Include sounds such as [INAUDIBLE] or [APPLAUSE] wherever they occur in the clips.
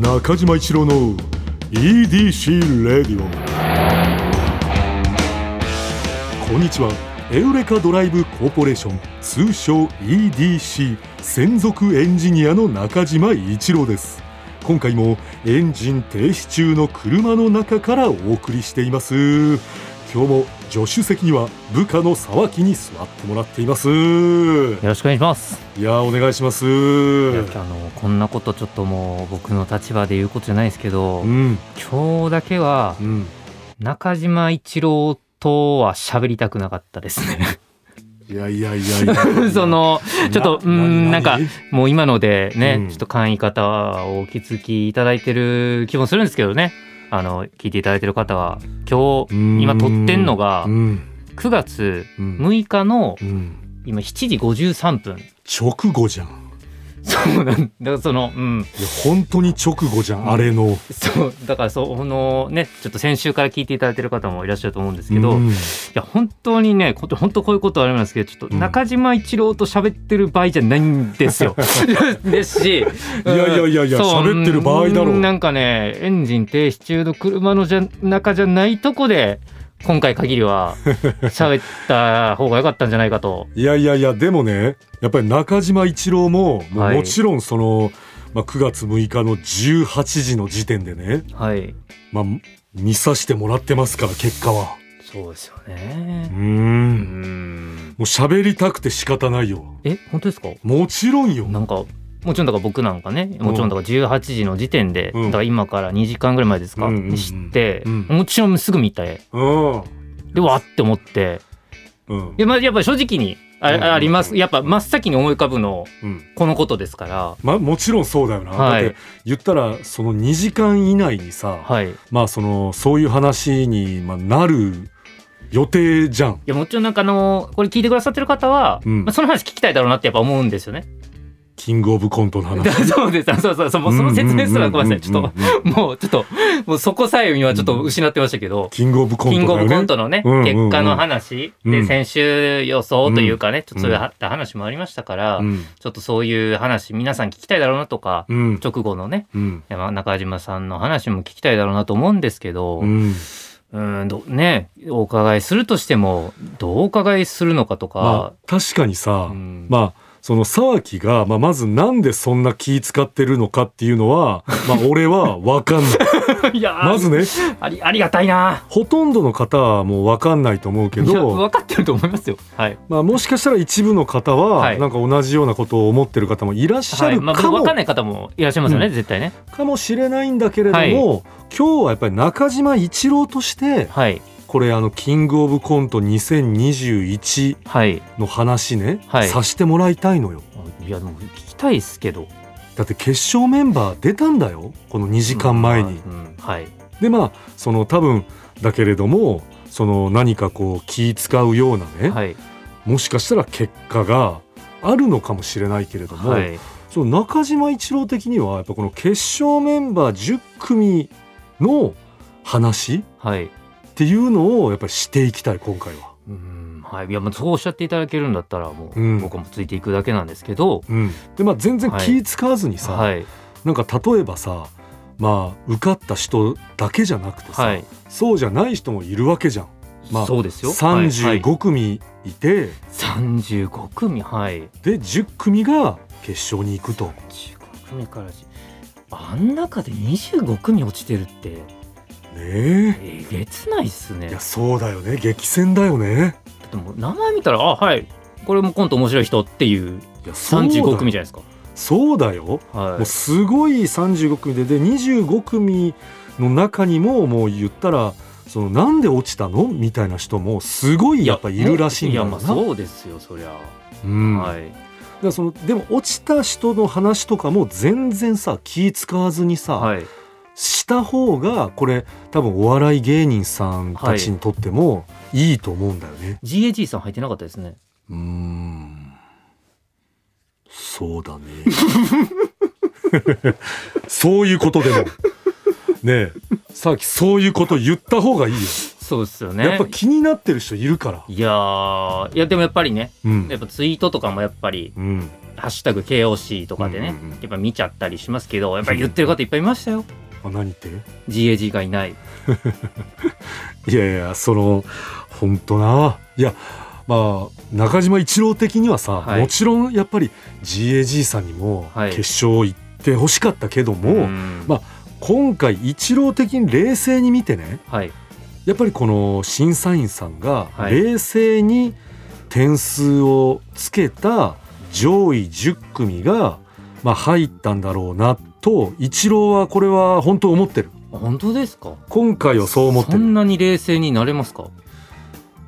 中島一郎の EDC レディオこんにちは。エウレカドライブコーポレーション通称 EDC 専属エンジニアの中島一郎です。今回もエンジン停止中の車の中からお送りしています。今日も助手席には部下の沢木に座ってもらっています。よろしくお願いします。いやお願いします。あのこんなことちょっともう僕の立場で言うことじゃないですけど、うん。今日だけはうん。中島一郎とは喋りたくなかったですね。いやいやいやいや [LAUGHS] そのちょっとうーんなんか何もう今のでね、うん。ちょっと簡易方をお気づきいただいてる気もするんですけどねあの聞いていただいてる方は今日うん。今撮ってんのがうん。9月うん。6日のうん。今7時53分。直後じゃん。い [LAUGHS] そうなんだからそのうん。や本当に直後じゃん、うん。あれの。そうだからそのねちょっと先週から聞いていただいてる方もいらっしゃると思うんですけど、いうん。や本当にねこ本当こういうことはありますけどちょっと中島一郎と喋ってる場合じゃないんですよ。[LAUGHS] ですしいいやいやいやいや喋ってる場合だろう。なんかねエンジン停止中の車のじゃ中じゃないとこで今回限りは [LAUGHS] 喋った方が良かったんじゃないかと。いやいやいやでもねやっぱり中島一郎もももちろんその、まあ、9月6日の18時の時点でね、はい。まあ、見させてもらってますから結果は。そうですようね。ーうんん。もう喋りたくて仕方ないよ。え本当ですか？もちろんよ。なんかもちろんだから僕なんかねもちろんだから18時の時点で、うん。だから今から2時間ぐらい前ですか、に知って、うん。もちろんすぐ見てうん。でわって思って。うん。で、まあ、やっぱり正直にあ,、あります。やっぱ真っ先に思い浮かぶのうん。このことですから。まあもちろんそうだよな、はい。だって言ったらその2時間以内にさ、はい。いまあそのそういう話に、まあ、なる予定じゃん。やもちろんなんかあのこれ聞いてくださってる方は、うん。まあ、その話聞きたいだろうなってやっぱ思うんですよね。キングオブコントの話。[LAUGHS] そうです。あそうそう。そうもうその説明すらごめんなさい。ちょっともうちょっともうそこさえ今ちょっと失ってましたけど、キングオブコンキングオブ。コントのね、うんうんうん。結果の話、うん。で先週予想というかね、ん。ちょっとそういうは話もありましたから、うん。ちょっとそういう話皆さん聞きたいだろうなとか、うん。直後のねうん。山中島さんの話も聞きたいだろうなと思うんですけど、ううんんどねお伺いするとしてもどうお伺いするのかとまかあ、確かにさ、うん。まあその沢木が、まあ、まずなんでそんな気使ってるのかっていうのは、[LAUGHS] まあ、俺は分かんない。いやーまずねありありがたいな。ほとんどの方はもう分かんないと思うけど、分かってると思いますよ。はい。まあ、もしかしたら一部の方は、はい。なんか同じようなことを思ってる方もいらっしゃはい。まあ、るかも、分かんない方もいらっしゃいますよね、うん。絶対ね。かもしれないんだけれども、はい。今日はやっぱり中島一郎としてはいこれあのキングオブコント2021はい。の話ね、はい。させてもらいたいのよ。いやでも聞きたいですけど。だって決勝メンバー出たんだよこの2時間前に、うんうんはい。でまあその多分だけれどもその何かこう気使うようなね、はい。もしかしたら結果があるのかもしれないけれども、はい。その中島一郎的にはやっぱこの決勝メンバー10組の話はいっていうのをやっぱりしていきたい今回は。うん。はい。いやまあそうおっしゃっていただけるんだったらもう、うん。僕もついていくだけなんですけど。うん、でまあ全然気使わずにさ、はい。なんか例えばさまあ受かった人だけじゃなくてさ、はい。そうじゃない人もいるわけじゃん。まあそうですよ。はいはい35組いて、35組はい。で10組が決勝に行くと。15組からじあん中で25組落ちてるってね。ええげつないっすね。いやそうだよね。激戦だよね。だってもう名前見たらあはい。これもコント面白い人っていういやそうだよ35組じゃないですか。そうだよ。はもうすごい35組でで25組の中にももう言ったらそのなんで落ちたの？みたいな人もすごいやっぱいるらしいんだよな。いやまあそうですよそりゃ、うん。だかはいらそのでも落ちた人の話とかも全然さ気使わずにさ、はいした方がこれ多分お笑い芸人さんたちにとってもいいと思うんだよね。GAG さん入ってなかったですね。うーん。そうだね。[LAUGHS] そういうことでも。ねえ。さっきそういうこと言った方がいいよ。そうですよね。やっぱ気になってる人いるから。いやーいやでもやっぱりねうん。やっぱツイートとかもやっぱりうん。ハッシュタグ KOC とかでね、うんうんうん。やっぱ見ちゃったりしますけどやっぱり言ってる方いっぱいいましたよあ何って？GAG がいない。[LAUGHS] いやいやその本当な。いやまあ中島一郎的にはさ、はい。もちろんやっぱり GAG さんにもはい。決勝行ってほしかったけども、うん。まあ今回一郎的に冷静に見てねはい。やっぱりこの審査員さんがはい。冷静に点数をつけた上位10組がまあ入ったんだろうなと一郎はこれは本当思ってる。本当ですか？今回はそう思ってる。そんなに冷静になれますか？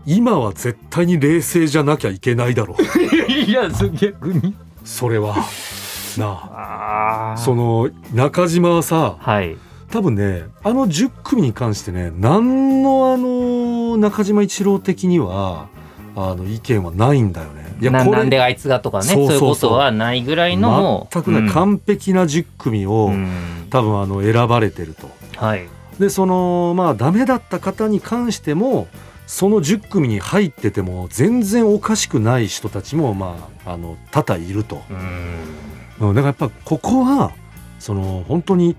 今は絶対に冷静じゃなきゃいけないだろう。[LAUGHS] いや逆に。それは。なあ。あその中島はさはい。多分ねあの10組に関してね何のあの中島一郎的にはあの意見はないんだよね。いなこれなんであいつがとかねそそういうことはないぐらいのもう全くね、うん完璧な10組を、うん。多分あの選ばれてると。はい。でそのまあダメだった方に関してもその10組に入ってても全然おかしくない人たちもまああの多々いると。うん。うんだからやっぱここはその本当に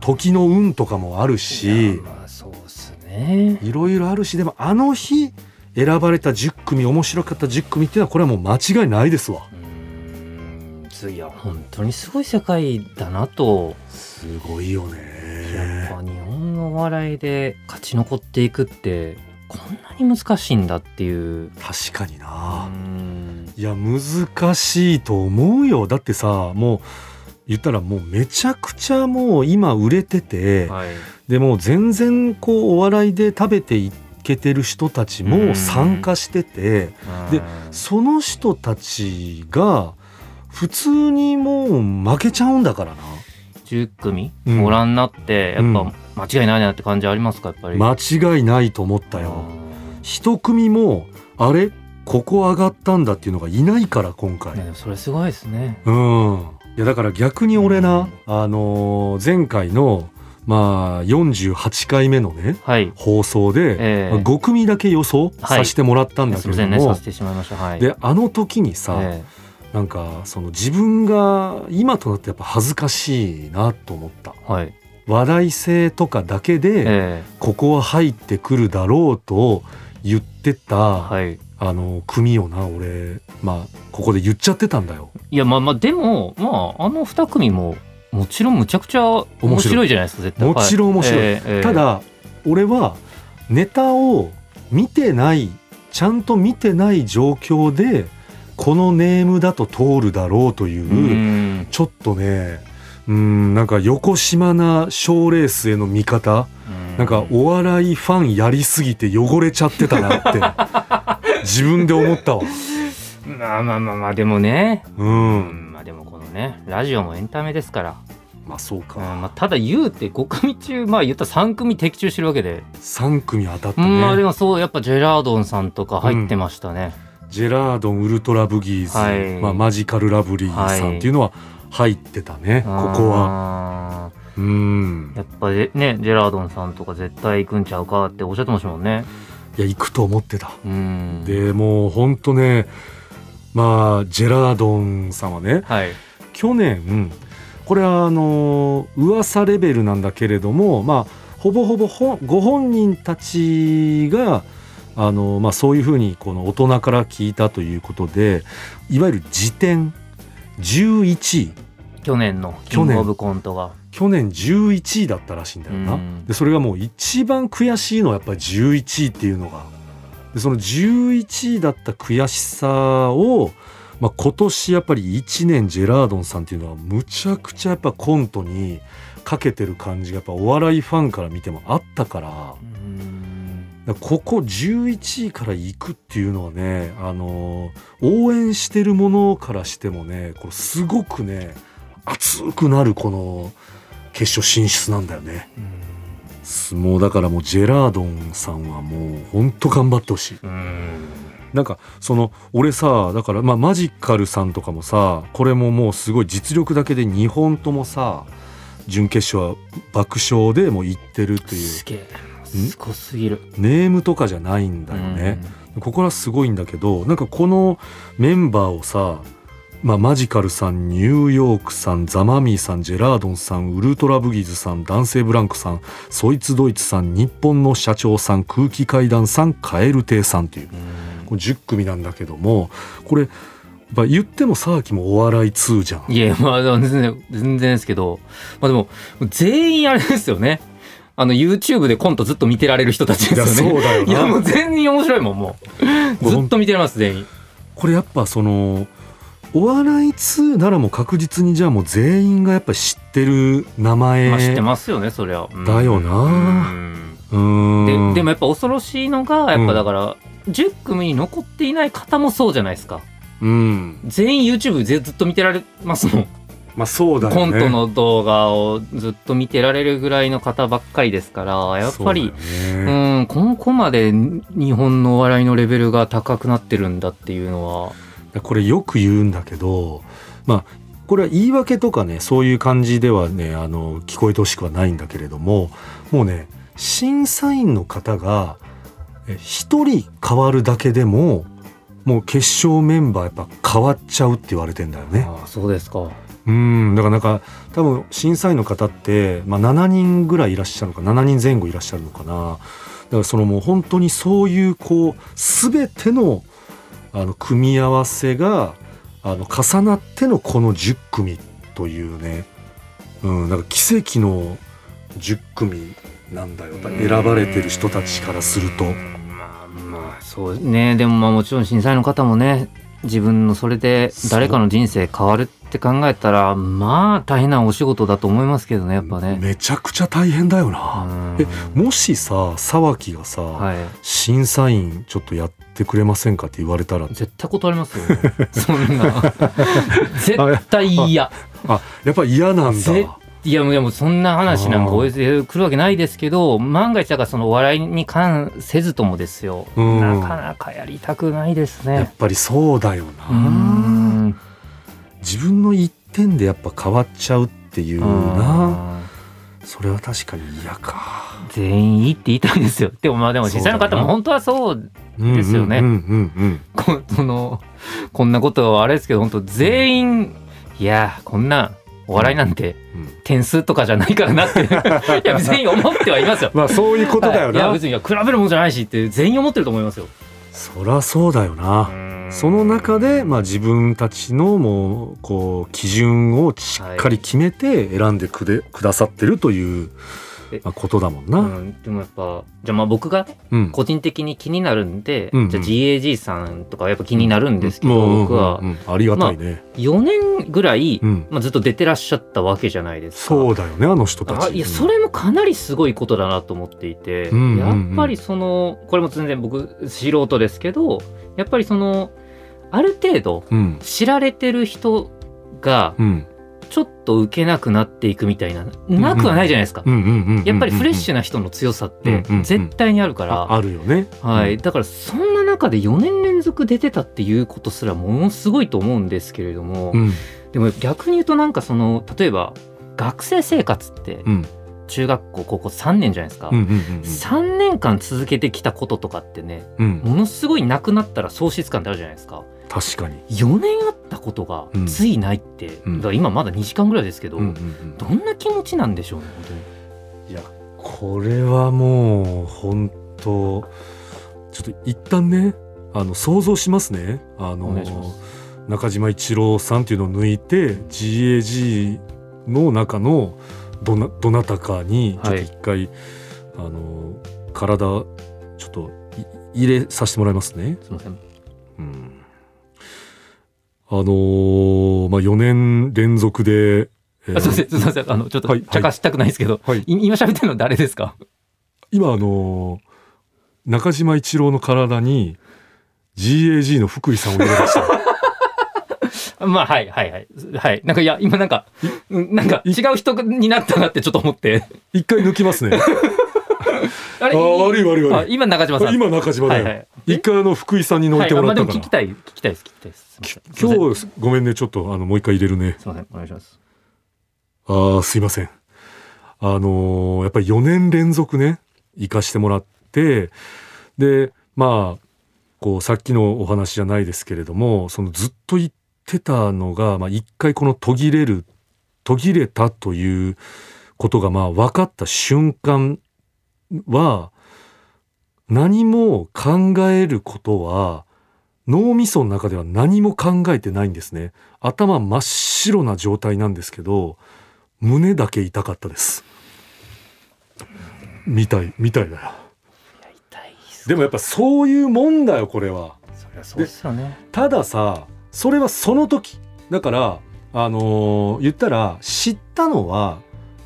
時の運とかもあるいしやまあそうっすね。いろいろあるしでもあの日選ばれた10組面白かった10組っていうのはこれはもう間違いないですわ。いや本当にすごい世界だなとすごいよやっね。ぱ日本のお笑いで勝ち残っていくってこんなに難しいんだっていう確かにうな。んいや難しいと思うよだってさもう言ったらもうめちゃくちゃもう今売れてて、はいでもう全然こうお笑いで食べていけてる人たちも参加してて、でうん。その人たちが普通にもう負けちゃうんだからな。10組うん。ご覧になってやっうん。ぱ間違いないなって感じありますかやっぱり？間違いないと思ったよ。一組もあれ？ここ上がったんだっていうのがいないから今回、それすごいですね。うん。いやだから逆に俺な、あのー前回のまあ48回目のねはい。放送で、ええ。5組だけ予想させてもらったんだすけれども、はい。であの時にさ、えなんかその自分が今となってやっぱ恥ずかしいなと思った。えはい。話題性とかだけでえここは入ってくるだろうと言ってた、えはい。あの組をな俺まあここで言っちゃってたんだよ。いやまあまあでもまああの2組ももちろんむちゃくちゃ面白いじゃないですか絶対。もちろん面白い。ええええ。ただ俺はネタを見てないちゃんと見てない状況でこのネームだと通るだろうという、うん。ちょっとねうんなんか横島な賞レースへの見方。なんかお笑いファンやりすぎて汚れちゃってたなって [LAUGHS] 自分で思ったわ。まあまあまあまあでもね。う、うんねラジオもエンタメですから、まあそううんか。まあ、ただ言うて5組中まあ言ったら3組的中してるわけで、3組当たったうんまあでね。もそうやっぱジェラードンさんとか入ってましたね、ジェラードンウルトラブギーズ、はいまあマジカルラブリーさんっていうのは入ってたね。ここは。はうん。やっぱりねジェラードンさんとか絶対行くんちゃうかっておっしゃってましたもんねいや行くと思ってた。うんでもうほんとねまあジェラードンさんはねはい去年これはあの噂レベルなんだけれどもまあほぼほぼほご本人たちがあの、まあ、そういうふうにこの大人から聞いたということでいわゆる時点11位去年のキングオブコントが去年11位だったらしいんだよな。うんでそれがもう一番悔しいのはやっぱり11位っていうのが。でその11位だった悔しさを、まあ、今年やっぱり1年ジェラードンさんっていうのはむちゃくちゃやっぱコントにかけてる感じがやっぱお笑いファンから見てもあったから。ここ11位から行くっていうのはね、あの応援してるものからしてもねこれすごくね熱くなるこの決勝進出なんだよね。相撲だからもうジェラードンさんはもうほんと頑張ってほしい。うんなんかその俺さだからまあマジカルさんとかもさこれももうすごい実力だけで2本ともさ準決勝は爆笑でもう行ってるっていう。すげえ。すごすぎる。ネームとかじゃないんだよね。ここはすごいんだけどなんかこのメンバーをさまあ、マジカルさんニューヨークさんザ・マミーさんジェラードンさんウルトラブギーズさん男性ブランクさんそいつドイツさん日本の社長さん空気階段さんカエル亭さんというこれ10組なんだけどもこれまあ言っても沢木もお笑い通じゃん。いやまあ全然全然ですけどまあでも全員あれですよね。あの YouTube でコントずっと見てられる人たちいやですよね。そうだよいやもうな。全員面白いもんもう。ずっと見てられます全員。これやっぱそのお笑い通ならもう確実にじゃあもう全員がやっぱ知ってる名前まあ知ってますよねそりゃ、うん。だよな。うん。ででもやっぱ恐ろしいのがやっぱだから、10組に残っていない方もそうじゃないですか。うん。全員 YouTube ずずっと見てられますもん、まあそうだよね。コントの動画をずっと見てられるぐらいの方ばっかりですからやっぱりう,、ね。んここまで日本のお笑いのレベルが高くなってるんだっていうのは。これよく言うんだけどまあこれは言い訳とかねそういう感じではねあの聞こえてほしくはないんだけれどももうね審査員の方がえ一人変わるだけでももう決勝メンバーやっぱ変わっちゃうって言われてんだよね。ああそうですか。うんだからなんか多分審査員の方って、まあ、7人ぐらいいらっしゃるのか7人前後いらっしゃるのかな。だからそのもう本当にそういうこう全てのあの組み合わせがあの重なってのこの10組というね、うん、なんか奇跡の10組なんだよ。選ばれてる人たちからすると。う。ん。まあまあそうね。でもまあもちろん審査員の方もね自分のそれで誰かの人生変わるって考えたらまあ大変なお仕事だと思いますけどねやっぱね。めちゃくちゃ大変だよな。うん。えもしさ沢木がさ、はい。審査員ちょっとやってくれませんかって言われたら。絶対断りますよ。そんな。[LAUGHS] 絶対嫌。あやっぱ嫌なんだ。ぜいやもうでもそんな話なんかお寄せ来るわけないですけど万が一だからそのお笑いに関せずともですよ、うん。なかなかやりたくないですね。やっ。ぱりそうだような、ん。自分の一点でやっぱ変わっちゃうっていうな。それは確かに嫌か。全員いいって言いたいんですよ。でもまあでも実際の方も本当はそうですよね。こ [LAUGHS] そのこんなことはあれですけど本当全員いやこんなお笑いなんて点数とかじゃないからなって。いや全員思ってはいますよ。[LAUGHS] まあそういうことだよはい。いやな、別に比べるもんじゃないしって全員思ってると思いますよ。そりゃそうだよな、その中で、まあ、自分たちのもうこう基準をしっかり決めて選んでくで、くださってるというえ、まあ、ことだもんな。うん、でもやっぱじゃあまあ僕が個人的に気になるんで、うんうん。じゃあ GAG さんとかはやっぱ気になるんですけど、うん僕は。ありがたいね。4年ぐらい、うん。まあ、ずっと出てらっしゃったわけじゃないですか。そうだよねあの人たち。あいやそれもかなりすごいことだなと思っていて、うんうんうん。やっぱりそのこれも全然僕素人ですけどやっぱりそのある程度うん。知られてる人がうんちょっと受けなくなっていくみたいな。なくはないじゃないですか。やっぱりフレッシュな人の強さって絶対にあるから、ああるよね。はい、だからそんな中で4年連続出てたっていうことすらものすごいと思うんですけれども、うん。でも逆に言うとなんかその例えば学生生活ってうん。中学校高校3年じゃないですか、うんうんうん3年間続けてきたこととかってねものすごいなくなったら喪失感ってあるじゃないですか確かに。4年あったことがうん。ついないって、うん。だから今まだ2時間ぐらいですけど、うんうんうん。どんな気持ちなんでしょうね本当に。いやこれはもう本当ちょっと一旦ねあの想像しますね。あおの中島一郎さんっていうのを抜いて GAG の中のどなどなたかにちょっと一回、あの体ちょっとい入れさせてもらいますね。すいません。うんあのーまあ4年連続で、えー。あすいませんすいませんあのちょっとはい茶化したくないですけど、はい。い今喋ってるの誰ですか？今あの中島一郎の体に GAG の福井さんを入れました。[LAUGHS] まあはいはいはい。はい。なんかいや今なんかうんなんか違う人になったなってちょっと思って。一回抜きますね。[LAUGHS] あれあー悪い悪い悪い。あ今中島さん。今中島だよ。はいはい。一回あの福井さんに抜いてもらったから。はいあまあでも聞きたい聞きたいです聞きたいですすいません今日ごめんねちょっとあのもう一回入れるね。すいませんお願いしますああすいません。あのーやっぱり4年連続ね行かしてもらってでまあこうさっきのお話じゃないですけれどもそのずっと行っってたのが、まあ、一回この途切れる途切れたということがまあ分かった瞬間は何も考えることは脳みその中では何も考えてないんですね。頭真っ白な状態なんですけど胸だけ痛かったです。みたいみたいだよでもやっぱそういうもんだよこれは。そりゃそうですよね。たださそれはその時。だからあのー言ったら知ったのは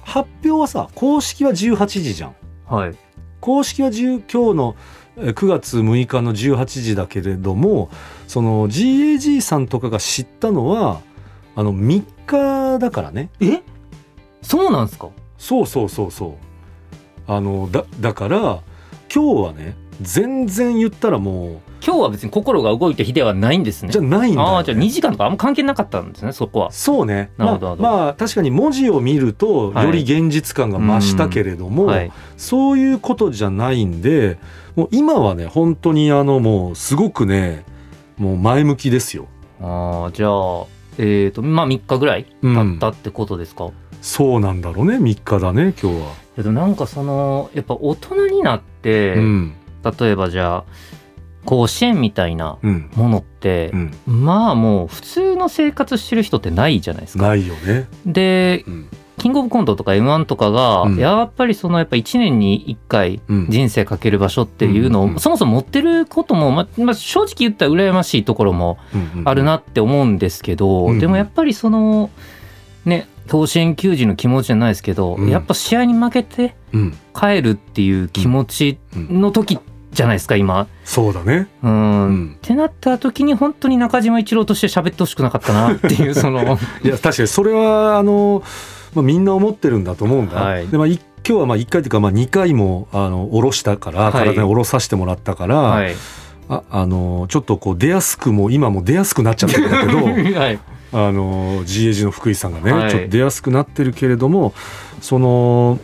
発表はさ公式は18時じゃん。はい。公式は10今日のえー9月6日の18時だけれどもその GAG さんとかが知ったのはあの3日だからね。え？そうなんですか？そうそうそうそう。あのだだから今日はね全然言ったらも今日は別に心が動いた日ではないんですね。うじゃないんだよ、ね、ああじゃあ2時間とかあんま関係なかったんですねそこは。そうね。なるほどまあ、まあ確かに文字を見るとはい。より現実感が増したけれども、はい。そういうことじゃないんでもう今はね本当にあのもうすごくねもう前向きですよ。ああじゃあえっ、とまあ3日ぐらい経ったってことですか、いそうなんだろうね3日だね今日は。やでもなんかそのやっぱ大人になって、うん例えばじゃあ甲子園みたいなうんものってう、ん、まあもう普通の生活してる人ってないじゃないですか。ないよね。でうんキングオブコントとか m 1とかが、うん。やっぱりそのやっぱ1年に1回うん。人生かける場所っていうのを、そもそも持ってることも、ままあ、正直言ったら羨ましいところもあるなって思うんですけど、うんでもやっぱりそのね甲子園球児の気持ちじゃないですけど、うん。やっぱ試合に負けてうん。帰るっていう気持ちうんの時じゃないですか今。そうだね。うん。うん。ってなった時に本当に中島一郎として喋ってほしくなかったなっていうその。[LAUGHS] いや確かにそれはあの、まあ、みんな思ってるんだと思うんだ。はい。でまあい今日はまあ1回というかまあ2回もあの下ろしたから、はい。体に下ろさせてもらったから、はい。ああのちょっとこう出やすくも今も出やすくなっちゃってるんだけど [LAUGHS] はい。あの GAG の福井さんがね、はい。ちょっと出やすくなってるけれどもその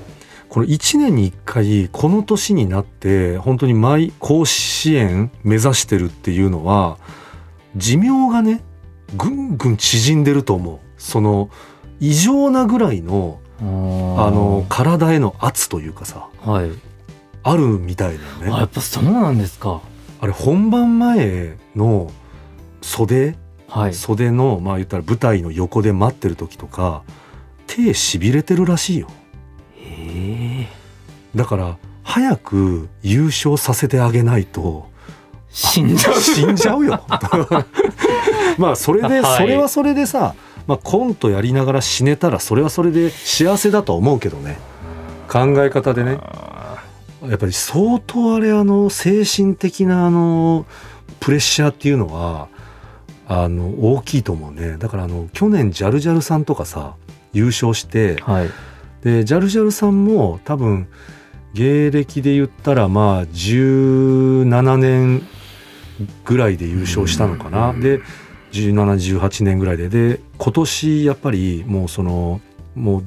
この1年に1回この年になって本当に毎甲子園目指してるっていうのは寿命がねぐんぐん縮んでると思う。その異常なぐらいのああの体への圧というかさはい。あるみたいだよね。あやっぱそうなんですか。あれ本番前の袖はい。袖のまあ言ったら舞台の横で待ってる時とか手しびれてるらしいよ。へえだから早く優勝させてあげないと死んじゃう。死んじゃうよ。[LAUGHS] まあそれで、はい。それはそれでさ、まあ、コントやりながら死ねたらそれはそれで幸せだとは思うけどね。考え方でね。やっぱり相当あれあの精神的なあのプレッシャーっていうのはあの大きいと思うね。だからあの去年ジャルジャルさんとかさ優勝してはい。でジャルジャルさんも多分芸歴で言ったらまあ17年ぐらいで優勝したのかな、うん。で1718年ぐらいで。で今年やっぱりもうそのもう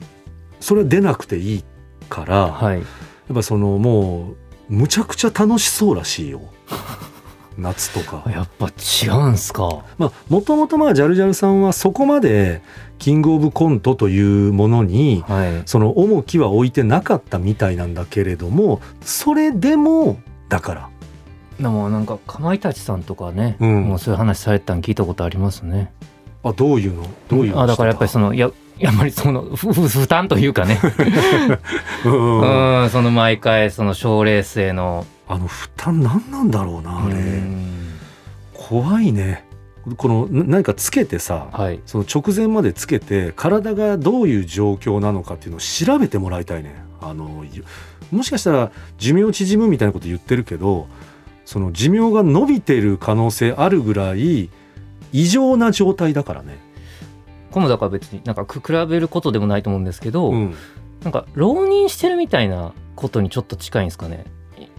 それは出なくていいから、はい。やっぱそのもうむちゃくちゃ楽しそうらしいよ。[LAUGHS] 夏とか。やっぱ違うんすか。まあもともとまあジャルジャルさんはそこまでキングオブコントというものにはい。その重きは置いてなかったみたいなんだけれどもそれでもだからでもなんかかまいたちさんとかね、うん。もうそういう話されてたの聞いたことありますね。あどういうの？どういうの？あだからやっぱりそのいややっぱりその負担というかね。[LAUGHS] うんその毎回その賞レースへの。あの負担何なんだろうなあれ。うん。怖いね。このな何かつけてさはい。その直前までつけて体がどういう状況なのかっていうのを調べてもらいたいね。あのゆもしかしたら寿命縮むみたいなこと言ってるけどその寿命が伸びてる可能性あるぐらい異常な状態だからね。これもだから別になんか比べることでもないと思うんですけど、うん。なんか浪人してるみたいなことにちょっと近いんですかね。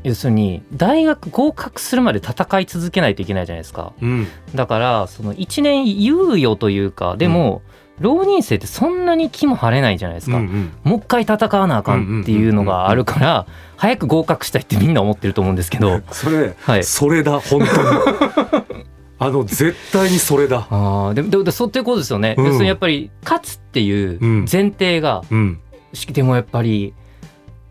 要するに大学合格するまで戦い続けないといけないじゃないですか。うん。だからその1年猶予というかでも、浪人生ってそんなに気も晴れないじゃないですか、うんうん。もう一回戦わなあかんっていうのがあるから早く合格したいってみんな思ってると思うんですけど。[LAUGHS] それ、はい。それだ本当に。[LAUGHS] あの絶対にそれだ。ああでもでもそうっていうことですよね、うん。要するにやっぱり勝つっていううん。前提が、うん。でもやっぱり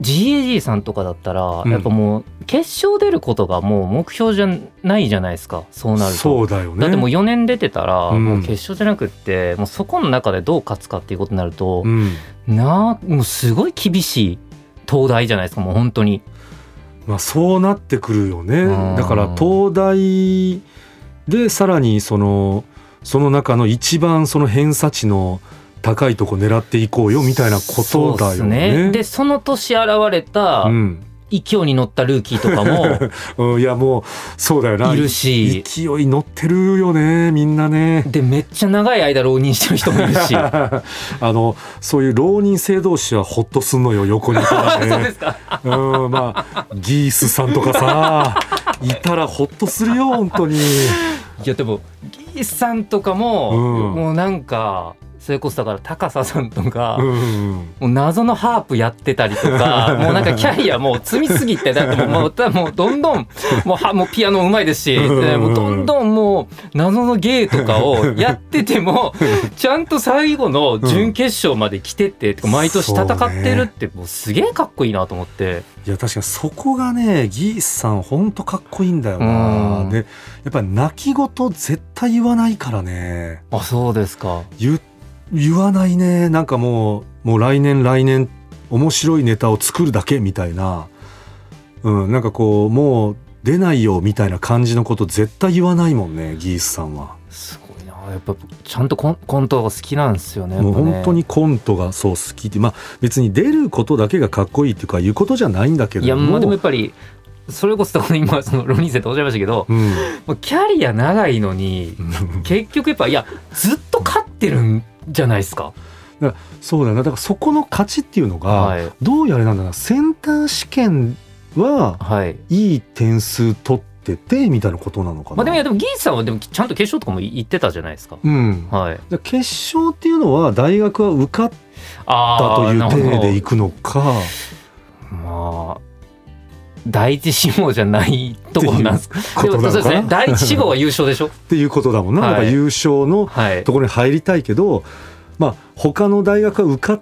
GAG さんとかだったら、うん。やっぱもう決勝出ることがもう目標じゃないじゃないですか。そうなると。そうだよね。だってもう4年出てたら、うん。もう決勝じゃなくってもうそこの中でどう勝つかっていうことになると、うん。なあもうすごい厳しい東大じゃないですかもう本当に。まあそうなってくるよね。うん。だから東大でさらにそのその中の一番その偏差値の高いとこ狙っていこうよみたいなことだよね。すでその年現れたうん勢いに乗ったルーキーとかも [LAUGHS] うん、いやもうそうだよな。いるし勢い乗ってるよねみんなね。でめっちゃ長い間浪人してる人もいるし [LAUGHS] あのそういう浪人生同士はホッとすんのよ横にいたら [LAUGHS] そうでねす。かうんまあギースさんとかさいたらホッとするよ本当に。いやでもギースさんとかも、うんもうなんかそれこそだから高佐さんとか、うんもう謎のハープやってたりとか [LAUGHS] もうなんかキャリアもう積みすぎてだってもうもうたもうどんどんもうはもうピアノうまいですし、もうどんどんもう謎の芸とかをやってても [LAUGHS] ちゃんと最後の準決勝まで来てって、毎年戦ってるってもうすげえかっこいいなと思って。いや確かにそこがねギースさんほんとかっこいいんだよな、うん。でやっぱり泣き言絶対言わないからね。あそうですか。言言わないね。なんかもうもう来年来年面白いネタを作るだけみたいな。うんなんかこうもう出ないよみたいな感じのこと絶対言わないもんねギースさんは、すごいな。やっぱちゃんとコンコントが好きなんですよね。もう本当にコントがそう好きでまあ別に出ることだけがかっこいいっていうかいうことじゃないんだけどいやまあでもやっぱりそれこそ今その浪人生っておっしゃいましたけど、うん。キャリア長いのに結局やっぱいやずっと勝ってるんじゃないですか。そうだよなだからそこの勝ちっていうのが、はいどうやらなんだなセンター試験ははい。いい点数取っててみたいなことなのかな。まあでもいやでもギースさんはでもちゃんと決勝とかも行ってたじゃないですか。うん、はい。決勝っていうのは大学は受かったあという体でいくのかまあ第一志望じゃないところなんですか？そうですね。第一志望は優勝でしょ？っていうことだもんな、はいだから優勝のはいと。ころに入りたいけどまあ他の大学は受かっ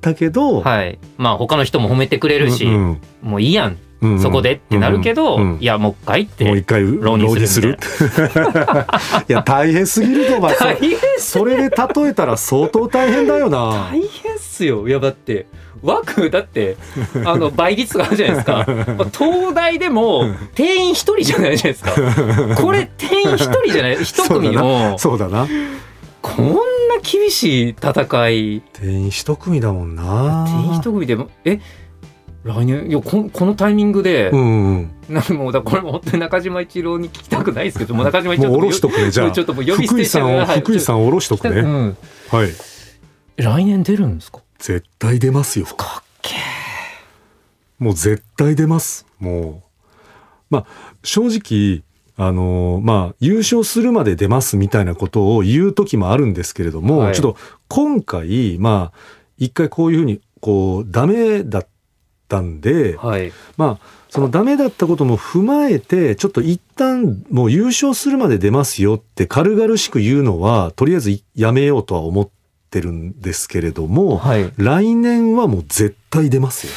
たけど、はい。まあ他の人も褒めてくれるし、うんもういいやん、うんうんそこでってなるけど、うんうんいやもう一回って。もう一回浪浪人する [LAUGHS] いや大変すぎるとお前それで例えたら相当大変だよな大変っすよいやだって枠だって [LAUGHS] あの倍率があるじゃないですか。ま [LAUGHS] あ東大でも定員一人じゃないじゃないですか。これ定員一人じゃない？[LAUGHS] 一組の。そうだな。こんな厳しい戦い。定員一組だもんな。定員一組でもえ？来年？いやここのタイミングで、うんうん。なもうだこれも本当に中島一郎に聞きたくないですけどもう中島一郎もう下ろしとくねじゃあ。ちょっともう呼び捨て福井さんをはい福井さんを下ろしとくね、うん、はい。来年出るんですか？絶対出ますよ。かっけもう絶対出ます。もう。まあ正直あのまあ優勝するまで出ますみたいなことを言う時もあるんですけれども、はい。ちょっと今回まあ一回こういうふうにこうダメだったんで、はい。まあそのダメだったことも踏まえてちょっと一旦もう優勝するまで出ますよって軽々しく言うのはとりあえずやめようとは思ってるんですけれども、はい来年はもう絶対出ますよ。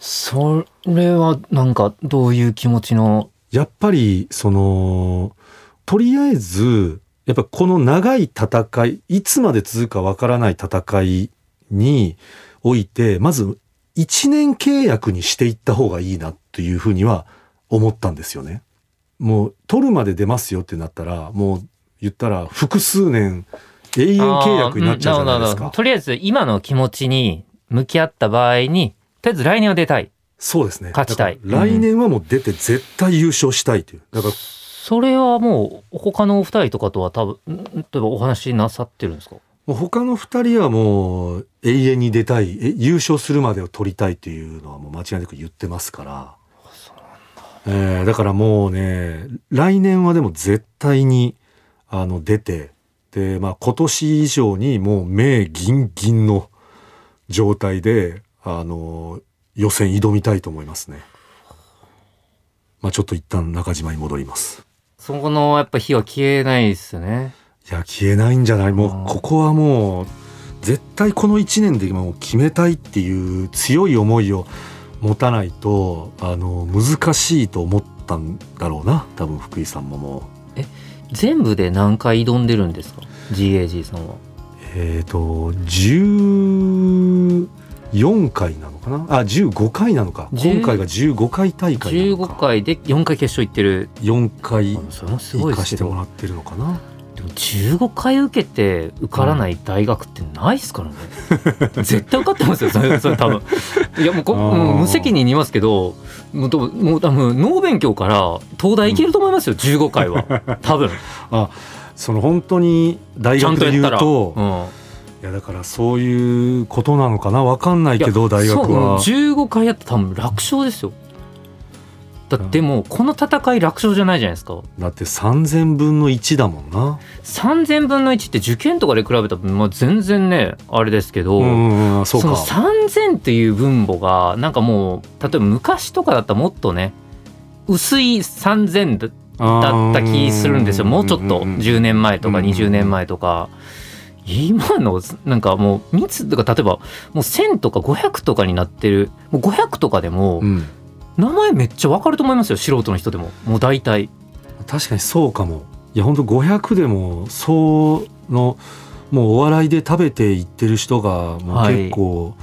それはなんかどういう気持ちの？やっぱりそのとりあえずやっぱこの長い戦いいつまで続くかわからない戦いにおいてまず1年契約にしていった方がいいなというふうには思ったんですよね。もう取るまで出ますよってなったらもう言ったら複数年永遠契約になっちゃうじゃないですか。うんとりあえず今の気持ちに向き合った場合にとりあえず来年は出たい。そうですね。勝ちたい。来年はもう出て絶対優勝したいという。だからそれはもう他のお二人とかとは多分ん例えばお話しなさってるんですか？他の2人はもう永遠に出たい。え優勝するまでを取りたいというのはもう間違いなく言ってますから、えーだからもうね来年はでも絶対にあの出てで、まあ、今年以上にもう目ギンギンの状態であの予選挑みたいと思いますね。まあ、ちょっと一旦中島に戻ります。そこのやっぱ火は消えないですね。いや消えないんじゃない？もうここはもう絶対この1年でもう決めたいっていう強い思いを持たないとあの難しいと思ったんだろうな。多分福井さんもも全部で何回挑んでるんですか？GAG さんは。うえっ、と14回なのかな？あ15回なのか。10今回が15回大会なのか。15回で4回決勝行ってる。4回行かしてもらってるのかなでも15回受けて受からない大学ってないですからね、[LAUGHS] 絶対受かってますよそれそれ多分。いやもうこもう無責任に言いますけどもうもう多分脳勉強から東大行けると思いますよ、15回は。[LAUGHS] 多分。その本当に大学で言うとうん、いやだからそういうことなのかな？わかんないけど大学は。15回やって多分楽勝ですよだってもうこの戦い楽勝じゃないじゃないですか。だって3000分の1だもんな。3000分の1って受験とかで比べたら、まあ、全然ねあれですけど、うんうんうんその3000っていう分母がなんかもう例えば昔とかだったらもっとね薄い3000だだった気するんですよ。もうちょっと10年前とかうんうんうん。20年前とか。今のなんかもう密とか例えばもう1000とか500とかになってる。もう500とかでもうん名前めっちゃわかると思いますよ素人の人でも。もう大体。確かにそうかも。いや本当500でもそうのもうお笑いで食べていってる人がまあはい。結構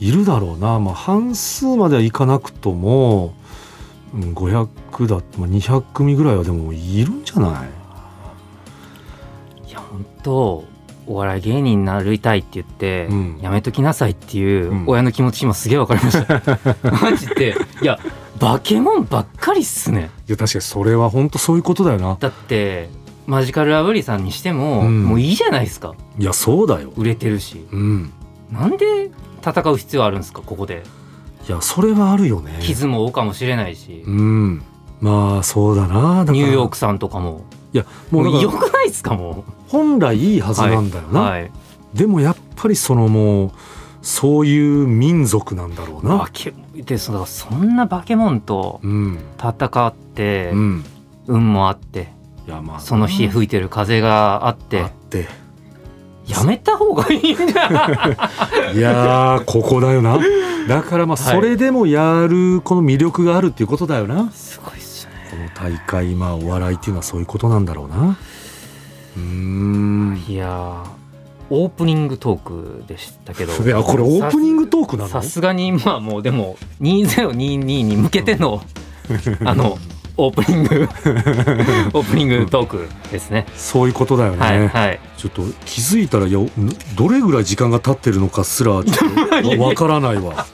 いるだろうな、まあ半数まではいかなくともうん500だまあ200組ぐらいはでもいるんじゃない？いや本当お笑い芸人になりたいって言って、うん。やめときなさいっていううん。親の気持ち今すげえわかりました。[LAUGHS] マジで。いやバケモンばっかりっすね。いや確かにそれは本当そういうことだよな。だってマジカルラブリーさんにしても、うん。もういいじゃないですか。いやそうだよ。売れてるし。うん。なんで戦う必要あるんですかここで。いやそれはあるよね。傷も負うかもしれないし、うん。まあそうだな。ニューヨークさんとかもいやももうよくないですかも本来いいはずなんだような、はいでもやっぱりそのもうそういう民族なんだろうな。でそのそんなバケモンとうん。戦って、うん。運もあっていやまあその日吹いてる風があっあてって。やめた方がいいんじゃい？[LAUGHS] やーここだよな。だからまあはい。それでもやるこの魅力があるっていうことだよな、すごいっすね。この大会まあお笑いっていうのはそういうことなんだろうな。うーん。いやーオープニングトークでしたけど。[LAUGHS] いやこれオープニングトークなの？さすがにまあもうでも2022に向けての [LAUGHS] あのオープニング。[LAUGHS] オープニングトークですね。そういうことだよね、はいはい。ちょっと気づいたらいやんどれぐらい時間が経ってるのかすら [LAUGHS] ちょっとわわからないわ。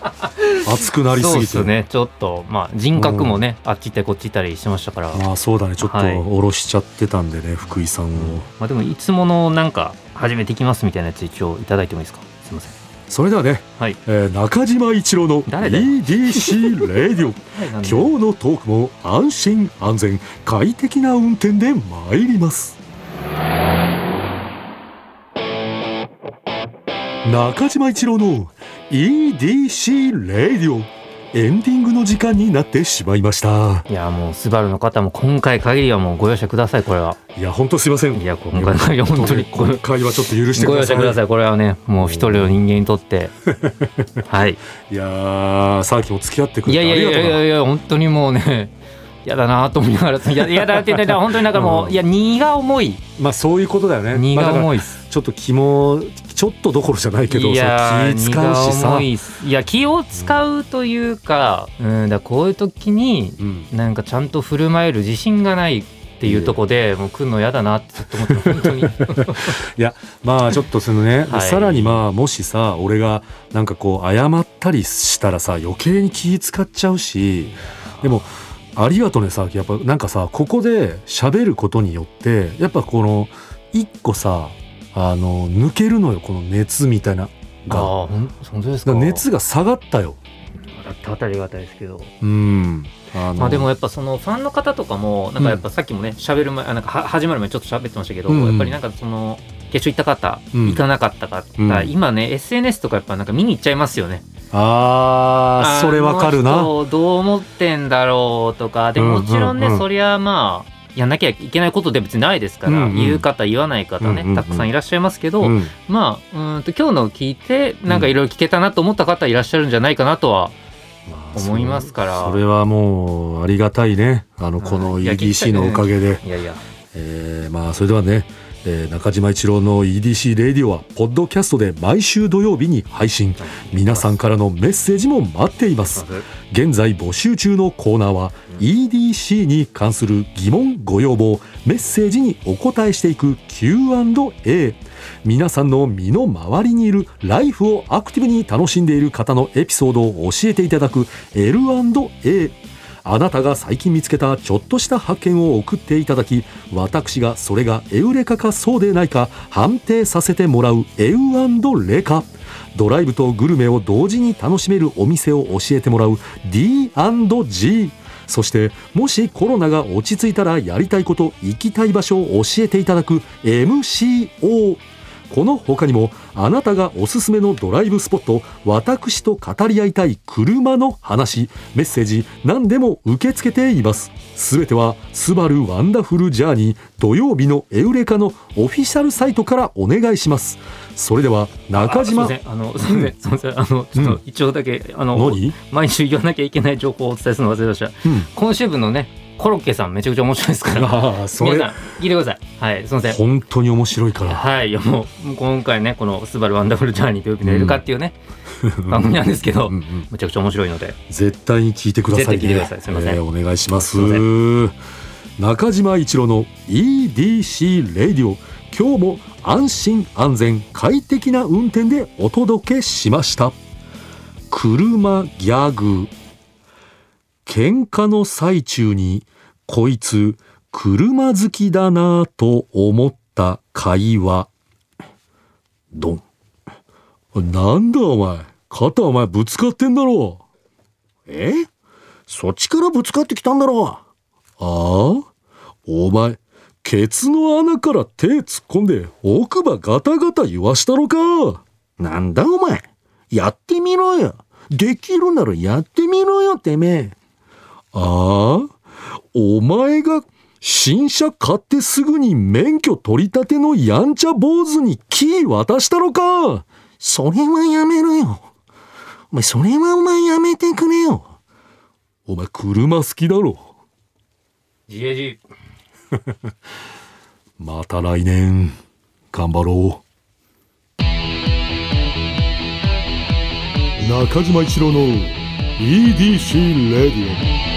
熱くなりすそうぎてですね。ちょっとまあ人格もねあっち行ったりこっち行ったりしてましたから。まあそうだね。ちょっとはい。下ろしちゃってたんでね、福井さんを。まあでもいつものなんか始めていきますみたいなやつ一応いただいてもいいですか？すいませんそれではね、はい。えー中島一郎の EDC レディオ今今日のトークも安心安全快適な運転で参ります。中島一郎の EDC レディオエンディングの時間になってしまいました。いやもうスバルの方も今回限りはもうご容赦くださいこれは。いや本当すいません。いや今回限りは [LAUGHS] 本当に。ご今回はちょっと許してくご容ださい。赦くださいこれはね。もう一人の人間にとって。[LAUGHS] はい。いやーさっきも付き合ってくれていやいやいありがとうな。いややいや本当にもうね嫌だなと思いながらいや [LAUGHS] 嫌だって言ってた本当になんかもう、うん。いや荷が重い。まあそういうことだよね。荷が重いちょっと気もちょっとどころじゃないけどいや気使うしさ。重いや気を使うというか,、うん、だこういう時にうん。なんかちゃんと振る舞える自信がないっていうとこでもう来るの嫌だなってずっと思ってます本当に。[LAUGHS] まあちょっとそのね、はい。さらにまあもしさ俺がなんかこう謝ったりしたらさ余計に気使っちゃうしでもありがとねさやっぱなんかさここで喋ることによってやっぱこの一個さあの抜けるのよこの熱みたいな。が。あ本当ですか。熱が下がったよ。だってあたりがたいですけど。うん。あの。まあでもやっぱそのファンの方とかもなんかやっぱさっきもね喋る前あなんかは始まる前にちょっと喋ってましたけど、うん。やっぱりなんかその決勝行った方、うん行かなかった。方、うん。今ね SNS とかやっぱなんか見に行っちゃいますよね。あーそれわかるな。どう思ってんだろうとか。でうんもちろんね、うんうんそりゃまあやんなきゃいけないことで別にないですから、うんうん。言う方言わない方ね、うんうんうん。たくさんいらっしゃいますけど、うん。まあうーんと今日のを聞いてなんかいろいろ聞けたなと思った方いらっしゃるんじゃないかなとはまあ思いますから。それはもうありがたいね。あのうんこの EDC のおかげで、いやいや。えーまあそれではね、えー中島一郎の EDC レディオはポッドキャストで毎週土曜日に配信。皆さんからのメッセージも待っています。現在募集中のコーナーは EDC に関する疑問ご要望メッセージにお答えしていく Q&A 皆さんの身の回りにいるライフをアクティブに楽しんでいる方のエピソードを教えていただく L&A あなたが最近見つけたちょっとした発見を送っていただき私がそれがエウレカかそうでないか判定させてもらうエウレカ。ドライブとグルメを同時に楽しめるお店を教えてもらう D&G そしてもしコロナが落ち着いたらやりたいこと行きたい場所を教えていただく MCO この他にもあなたがおすすめのドライブスポット私と語り合いたい車の話。メッセージ何でも受け付けています。すべては「スバルワンダフルジャーニー土曜日のエウレカ」のオフィシャルサイトからお願いします。それでは中島。あすいません。あのすみません。すみません。あのちょっと一応だけ、あの何、毎週言わなきゃいけない情報をお伝えするの忘れました。うん、今週分のねコロッケさんめちゃくちゃ面白いですから。皆さん聞いてください。はいすみません。本当に面白いから。はいいやもう今回ねこの「スバルワンダフルジャーニー」というのいるかっていうね、番組なんですけど、うんうんめちゃくちゃ面白いので。絶対に聞いてくださいね。絶対聞いてください。すいません。えーお願いします。中島一郎の EDC レディオ今日も安心安全快適な運転でお届けしました。車ギャグ喧嘩の最中にこいつ車好きだなぁと思った会話。ドン。なんだお前。肩お前ぶつかってんだろ。え？そっちからぶつかってきたんだろ。ああ？お前ケツの穴から手突っ込んで奥歯ガタガタ言わしたろか。なんだお前。やってみろよ。できるならやってみろよてめえああお前が新車買ってすぐに免許取り立てのやんちゃ坊主にキー渡したろか？それはやめろよ。お前、それはお前やめてくれよ。お前、車好きだろ？GAG [LAUGHS] また来年、頑張ろう。中島一郎の EDC レディオ。